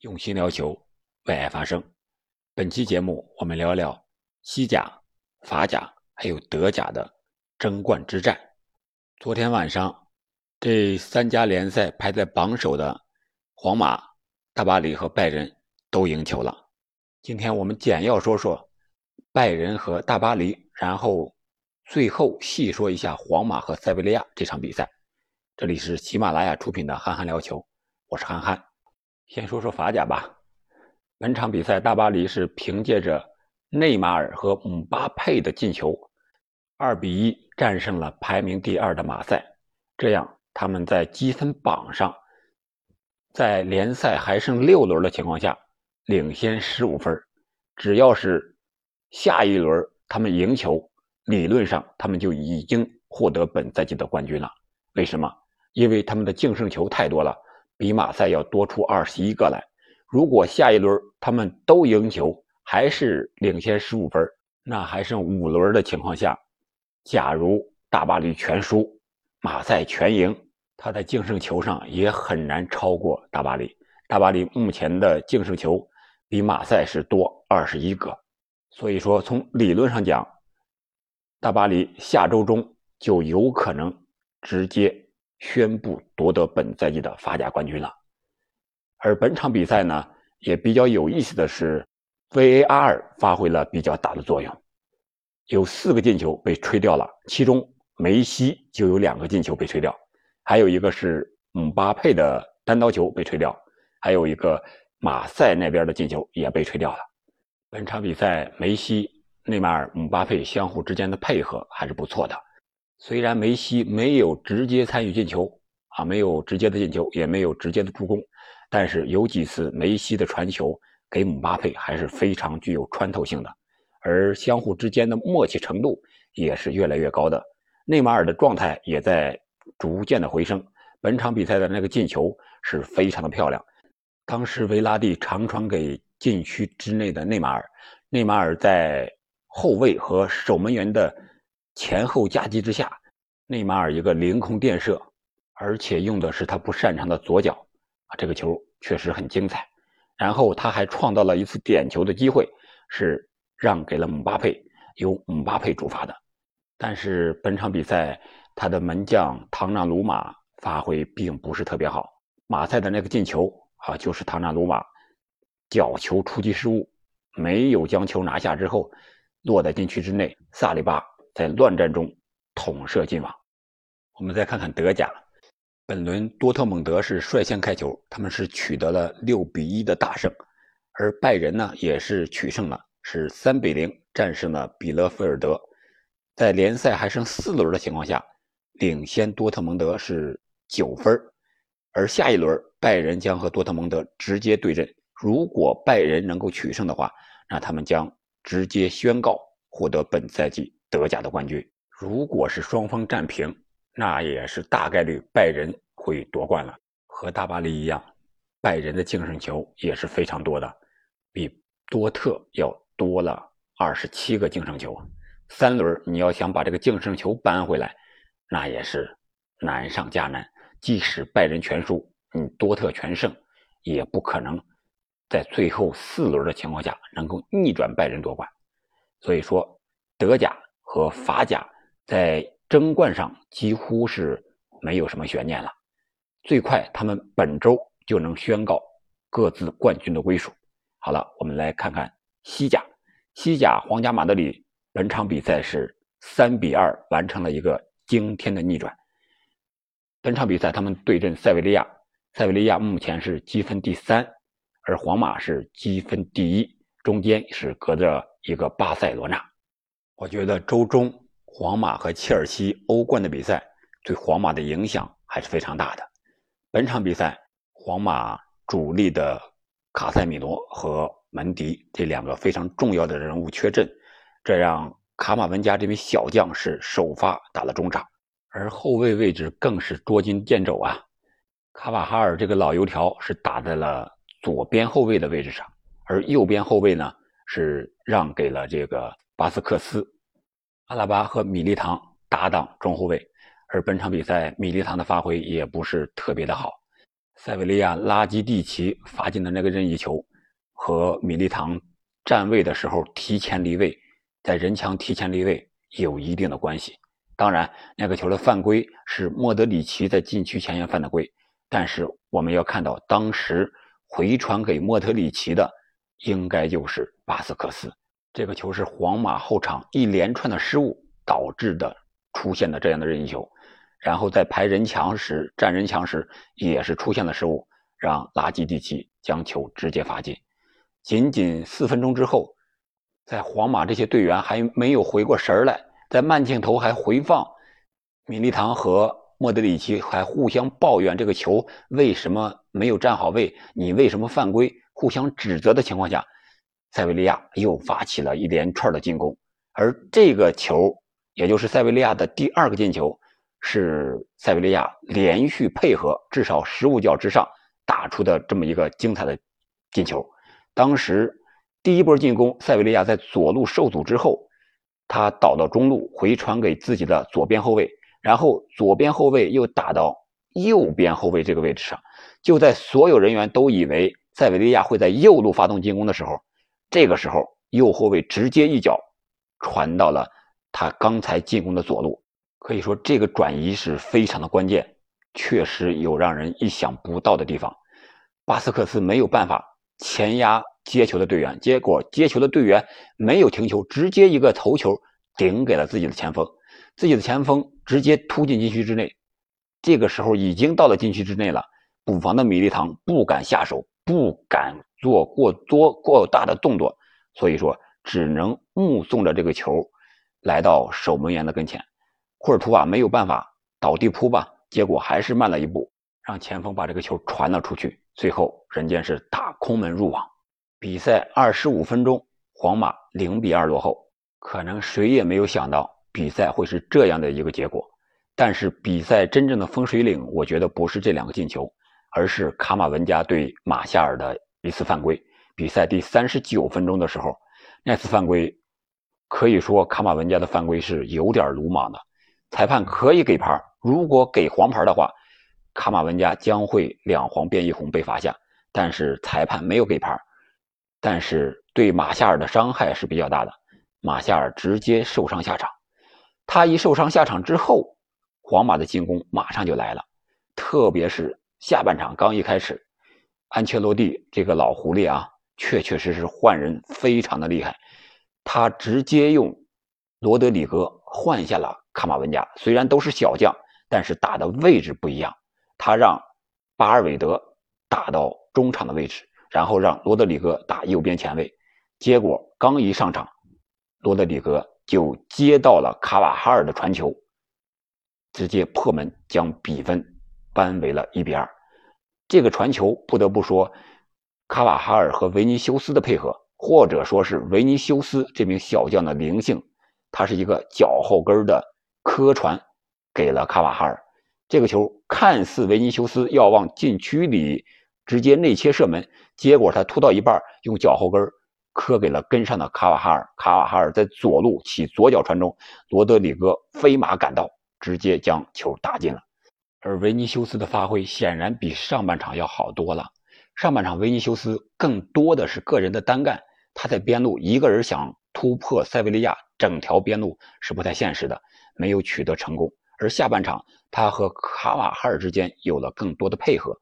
用心聊球，为爱发声。本期节目，我们聊聊西甲、法甲还有德甲的争冠之战。昨天晚上，这三家联赛排在榜首的皇马、大巴黎和拜仁都赢球了。今天我们简要说说拜仁和大巴黎，然后最后细说一下皇马和塞维利亚这场比赛。这里是喜马拉雅出品的《憨憨聊球》，我是憨憨。先说说法甲吧。本场比赛，大巴黎是凭借着内马尔和姆巴佩的进球，二比一战胜了排名第二的马赛。这样，他们在积分榜上，在联赛还剩六轮的情况下，领先十五分。只要是下一轮他们赢球，理论上他们就已经获得本赛季的冠军了。为什么？因为他们的净胜球太多了。比马赛要多出二十一个来。如果下一轮他们都赢球，还是领先十五分，那还剩五轮的情况下，假如大巴黎全输，马赛全赢，他在净胜球上也很难超过大巴黎。大巴黎目前的净胜球比马赛是多二十一个，所以说从理论上讲，大巴黎下周中就有可能直接。宣布夺得本赛季的法甲冠军了。而本场比赛呢，也比较有意思的是，VAR 发挥了比较大的作用，有四个进球被吹掉了，其中梅西就有两个进球被吹掉，还有一个是姆巴佩的单刀球被吹掉，还有一个马赛那边的进球也被吹掉了。本场比赛，梅西、内马尔、姆巴佩相互之间的配合还是不错的。虽然梅西没有直接参与进球啊，没有直接的进球，也没有直接的助攻，但是有几次梅西的传球给姆巴佩还是非常具有穿透性的，而相互之间的默契程度也是越来越高的。内马尔的状态也在逐渐的回升，本场比赛的那个进球是非常的漂亮。当时维拉蒂长传给禁区之内的内马尔，内马尔在后卫和守门员的。前后夹击之下，内马尔一个凌空垫射，而且用的是他不擅长的左脚啊，这个球确实很精彩。然后他还创造了一次点球的机会，是让给了姆巴佩，由姆巴佩主罚的。但是本场比赛他的门将唐纳鲁马发挥并不是特别好，马赛的那个进球啊，就是唐纳鲁马角球出击失误，没有将球拿下之后落在禁区之内，萨利巴。在乱战中捅射进网。我们再看看德甲，本轮多特蒙德是率先开球，他们是取得了六比一的大胜，而拜仁呢也是取胜了，是三比零战胜了比勒菲尔德。在联赛还剩四轮的情况下，领先多特蒙德是九分，而下一轮拜仁将和多特蒙德直接对阵。如果拜仁能够取胜的话，那他们将直接宣告获得本赛季。德甲的冠军，如果是双方战平，那也是大概率拜仁会夺冠了。和大巴黎一样，拜仁的净胜球也是非常多的，比多特要多了二十七个净胜球。三轮你要想把这个净胜球扳回来，那也是难上加难。即使拜仁全输，你多特全胜，也不可能在最后四轮的情况下能够逆转拜仁夺冠。所以说，德甲。和法甲在争冠上几乎是没有什么悬念了，最快他们本周就能宣告各自冠军的归属。好了，我们来看看西甲，西甲皇家马德里本场比赛是三比二完成了一个惊天的逆转。本场比赛他们对阵塞维利亚，塞维利亚目前是积分第三，而皇马是积分第一，中间是隔着一个巴塞罗那。我觉得周中皇马和切尔西欧冠的比赛对皇马的影响还是非常大的。本场比赛，皇马主力的卡塞米罗和门迪这两个非常重要的人物缺阵，这让卡马文加这名小将是首发打了中场，而后卫位置更是捉襟见肘啊。卡瓦哈尔这个老油条是打在了左边后卫的位置上，而右边后卫呢是让给了这个。巴斯克斯、阿拉巴和米利唐搭档中后卫，而本场比赛米利唐的发挥也不是特别的好。塞维利亚拉基蒂奇罚进的那个任意球，和米利唐站位的时候提前离位，在人墙提前离位有一定的关系。当然，那个球的犯规是莫德里奇在禁区前沿犯的规，但是我们要看到，当时回传给莫德里奇的应该就是巴斯克斯。这个球是皇马后场一连串的失误导致的，出现的这样的任意球。然后在排人墙时、站人墙时，也是出现了失误，让拉基蒂奇将球直接罚进。仅仅四分钟之后，在皇马这些队员还没有回过神来，在慢镜头还回放米利唐和莫德里奇还互相抱怨这个球为什么没有站好位，你为什么犯规，互相指责的情况下，塞维利亚又发起了一连串的进攻，而这个球也就是塞维利亚的第二个进球。是塞维利亚连续配合，至少十五脚之上打出的这么一个精彩的进球。当时第一波进攻，塞维利亚在左路受阻之后，他倒到中路回传给自己的左边后卫，然后左边后卫又打到右边后卫这个位置上。就在所有人员都以为塞维利亚会在右路发动进攻的时候，这个时候右后卫直接一脚传到了他刚才进攻的左路。可以说，这个转移是非常的关键，确实有让人意想不到的地方。巴斯克斯没有办法前压接球的队员，结果接球的队员没有停球，直接一个头球顶给了自己的前锋，自己的前锋直接突进禁区之内。这个时候已经到了禁区之内了，补防的米利唐不敢下手，不敢做过多过大的动作，所以说只能目送着这个球来到守门员的跟前。库尔图瓦没有办法倒地扑吧，结果还是慢了一步，让前锋把这个球传了出去。最后人家是打空门入网。比赛二十五分钟，皇马零比二落后。可能谁也没有想到比赛会是这样的一个结果。但是比赛真正的分水岭，我觉得不是这两个进球，而是卡马文加对马夏尔的一次犯规。比赛第三十九分钟的时候，那次犯规可以说卡马文加的犯规是有点鲁莽的。裁判可以给牌，如果给黄牌的话，卡马文加将会两黄变一红被罚下。但是裁判没有给牌，但是对马夏尔的伤害是比较大的，马夏尔直接受伤下场。他一受伤下场之后，皇马的进攻马上就来了，特别是下半场刚一开始，安切洛蒂这个老狐狸啊，确确实实换人非常的厉害，他直接用罗德里戈换下了。卡马文加虽然都是小将，但是打的位置不一样。他让巴尔韦德打到中场的位置，然后让罗德里戈打右边前卫。结果刚一上场，罗德里戈就接到了卡瓦哈尔的传球，直接破门，将比分扳为了一比二。这个传球不得不说，卡瓦哈尔和维尼修斯的配合，或者说是维尼修斯这名小将的灵性，他是一个脚后跟的。磕传给了卡瓦哈尔，这个球看似维尼修斯要往禁区里直接内切射门，结果他突到一半，用脚后跟磕给了跟上的卡瓦哈尔。卡瓦哈尔在左路起左脚传中，罗德里戈飞马赶到，直接将球打进了。而维尼修斯的发挥显然比上半场要好多了。上半场维尼修斯更多的是个人的单干，他在边路一个人想突破塞维利亚整条边路是不太现实的。没有取得成功，而下半场他和卡瓦哈尔之间有了更多的配合，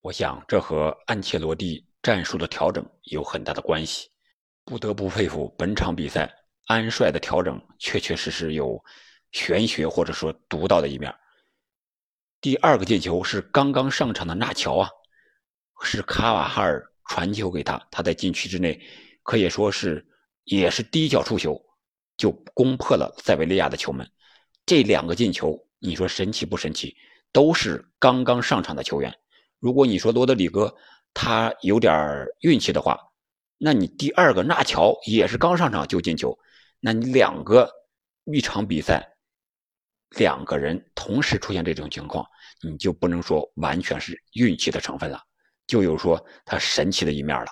我想这和安切洛蒂战术的调整有很大的关系。不得不佩服本场比赛安帅的调整，确确实实有玄学或者说独到的一面。第二个进球是刚刚上场的纳乔啊，是卡瓦哈尔传球给他，他在禁区之内可以说是也是第一脚触球就攻破了塞维利亚的球门。这两个进球，你说神奇不神奇？都是刚刚上场的球员。如果你说罗德里戈他有点运气的话，那你第二个纳乔也是刚上场就进球，那你两个一场比赛两个人同时出现这种情况，你就不能说完全是运气的成分了，就有说他神奇的一面了。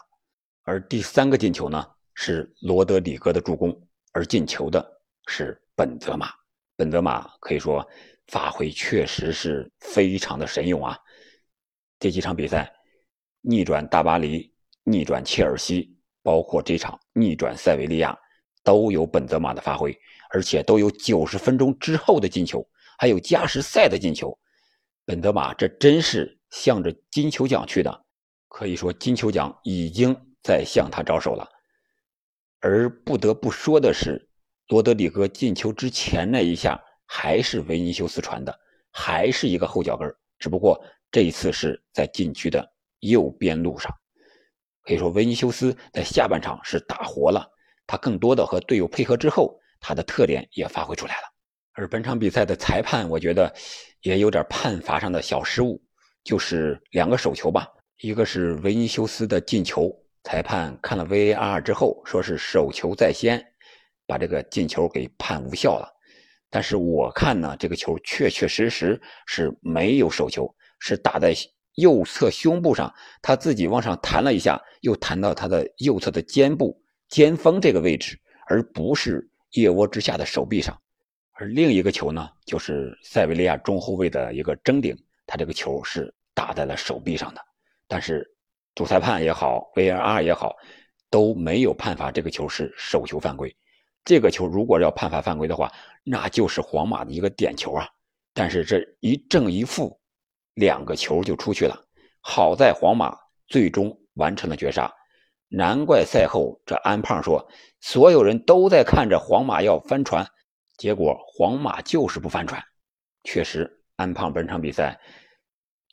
而第三个进球呢，是罗德里戈的助攻，而进球的是本泽马。本泽马可以说发挥确实是非常的神勇啊！这几场比赛，逆转大巴黎、逆转切尔西，包括这场逆转塞维利亚，都有本泽马的发挥，而且都有九十分钟之后的进球，还有加时赛的进球。本泽马这真是向着金球奖去的，可以说金球奖已经在向他招手了。而不得不说的是，罗德里戈进球之前那一下还是维尼修斯传的，还是一个后脚跟只不过这一次是在禁区的右边路上。可以说，维尼修斯在下半场是打活了，他更多的和队友配合之后，他的特点也发挥出来了。而本场比赛的裁判，我觉得也有点判罚上的小失误，就是两个手球吧，一个是维尼修斯的进球，裁判看了 VAR 之后，说是手球在先，把这个进球给判无效了。但是我看呢，这个球确确实实是没有手球，是打在右侧胸部上，他自己往上弹了一下，又弹到他的右侧的肩部肩峰这个位置，而不是腋窝之下的手臂上。而另一个球呢，就是塞维利亚中后卫的一个争顶，他这个球是打在了手臂上的。但是主裁判也好，VAR 也好，都没有判罚这个球是手球犯规。这个球如果要判罚犯规的话，那就是皇马的一个点球啊。但是这一正一负，两个球就出去了。好在皇马最终完成了绝杀。难怪赛后这安胖说，所有人都在看着皇马要翻船。结果皇马就是不翻船，确实，安胖本场比赛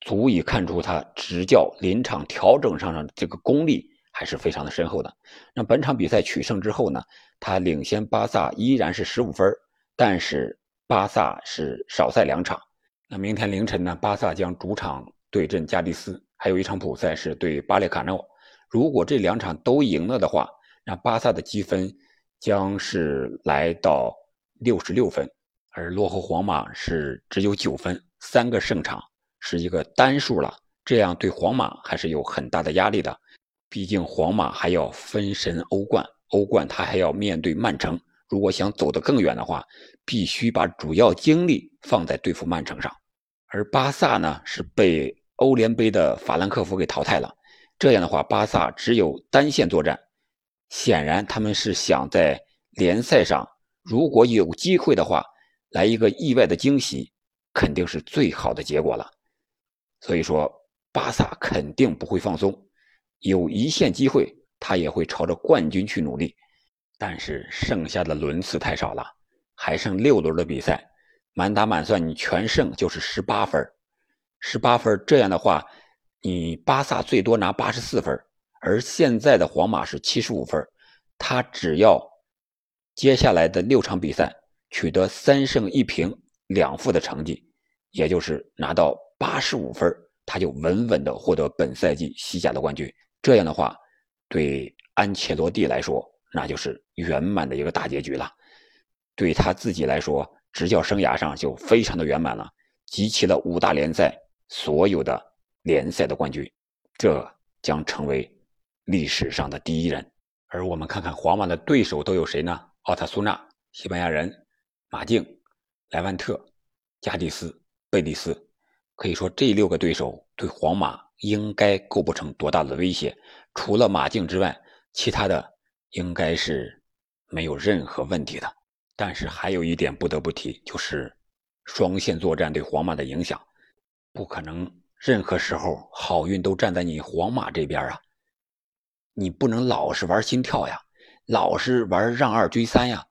足以看出他执教临场调整上的这个功力还是非常的深厚的。那本场比赛取胜之后呢，他领先巴萨依然是十五分，但是巴萨是少赛两场。那明天凌晨呢，巴萨将主场对阵加迪斯，还有一场补赛是对巴列卡诺。如果这两场都赢了的话，那巴萨的积分将是来到。六十六分，而落后皇马是只有九分，三个胜场是一个单数了，这样对皇马还是有很大的压力的。毕竟皇马还要分神欧冠，欧冠他还要面对曼城，如果想走得更远的话，必须把主要精力放在对付曼城上。而巴萨呢，是被欧联杯的法兰克福给淘汰了，这样的话，巴萨只有单线作战，显然他们是想在联赛上。如果有机会的话，来一个意外的惊喜，肯定是最好的结果了。所以说，巴萨肯定不会放松，有一线机会，他也会朝着冠军去努力。但是剩下的轮次太少了，还剩六轮的比赛，满打满算你全胜就是十八分，十八分这样的话，你巴萨最多拿八十四分，而现在的皇马是七十五分，他只要。接下来的六场比赛取得三胜一平两负的成绩，也就是拿到八十五分，他就稳稳的获得本赛季西甲的冠军。这样的话，对安切洛蒂来说，那就是圆满的一个大结局了。对他自己来说，执教生涯上就非常的圆满了，集齐了五大联赛所有的联赛的冠军，这将成为历史上的第一人。而我们看看皇马的对手都有谁呢？奥塔苏纳、西班牙人、马竞、莱万特、加迪斯、贝蒂斯，可以说这六个对手对皇马应该构不成多大的威胁。除了马竞之外，其他的应该是没有任何问题的。但是还有一点不得不提，就是双线作战对皇马的影响，不可能任何时候好运都站在你皇马这边啊！你不能老是玩心跳呀。老是玩让二追三呀，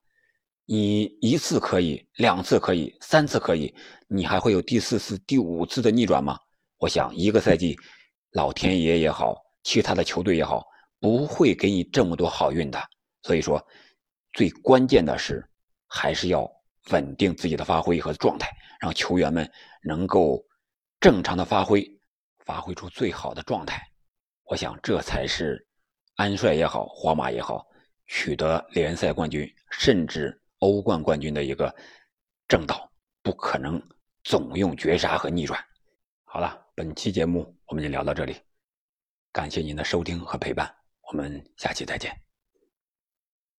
你一次可以，两次可以，三次可以，你还会有第四次、第五次的逆转吗？我想一个赛季，老天爷也好，其他的球队也好，不会给你这么多好运的。所以说，最关键的是，还是要稳定自己的发挥和状态，让球员们能够正常的发挥，发挥出最好的状态。我想这才是安帅也好，皇马也好。取得联赛冠军，甚至欧冠冠军的一个正道，不可能总用绝杀和逆转。好了，本期节目我们就聊到这里，感谢您的收听和陪伴，我们下期再见。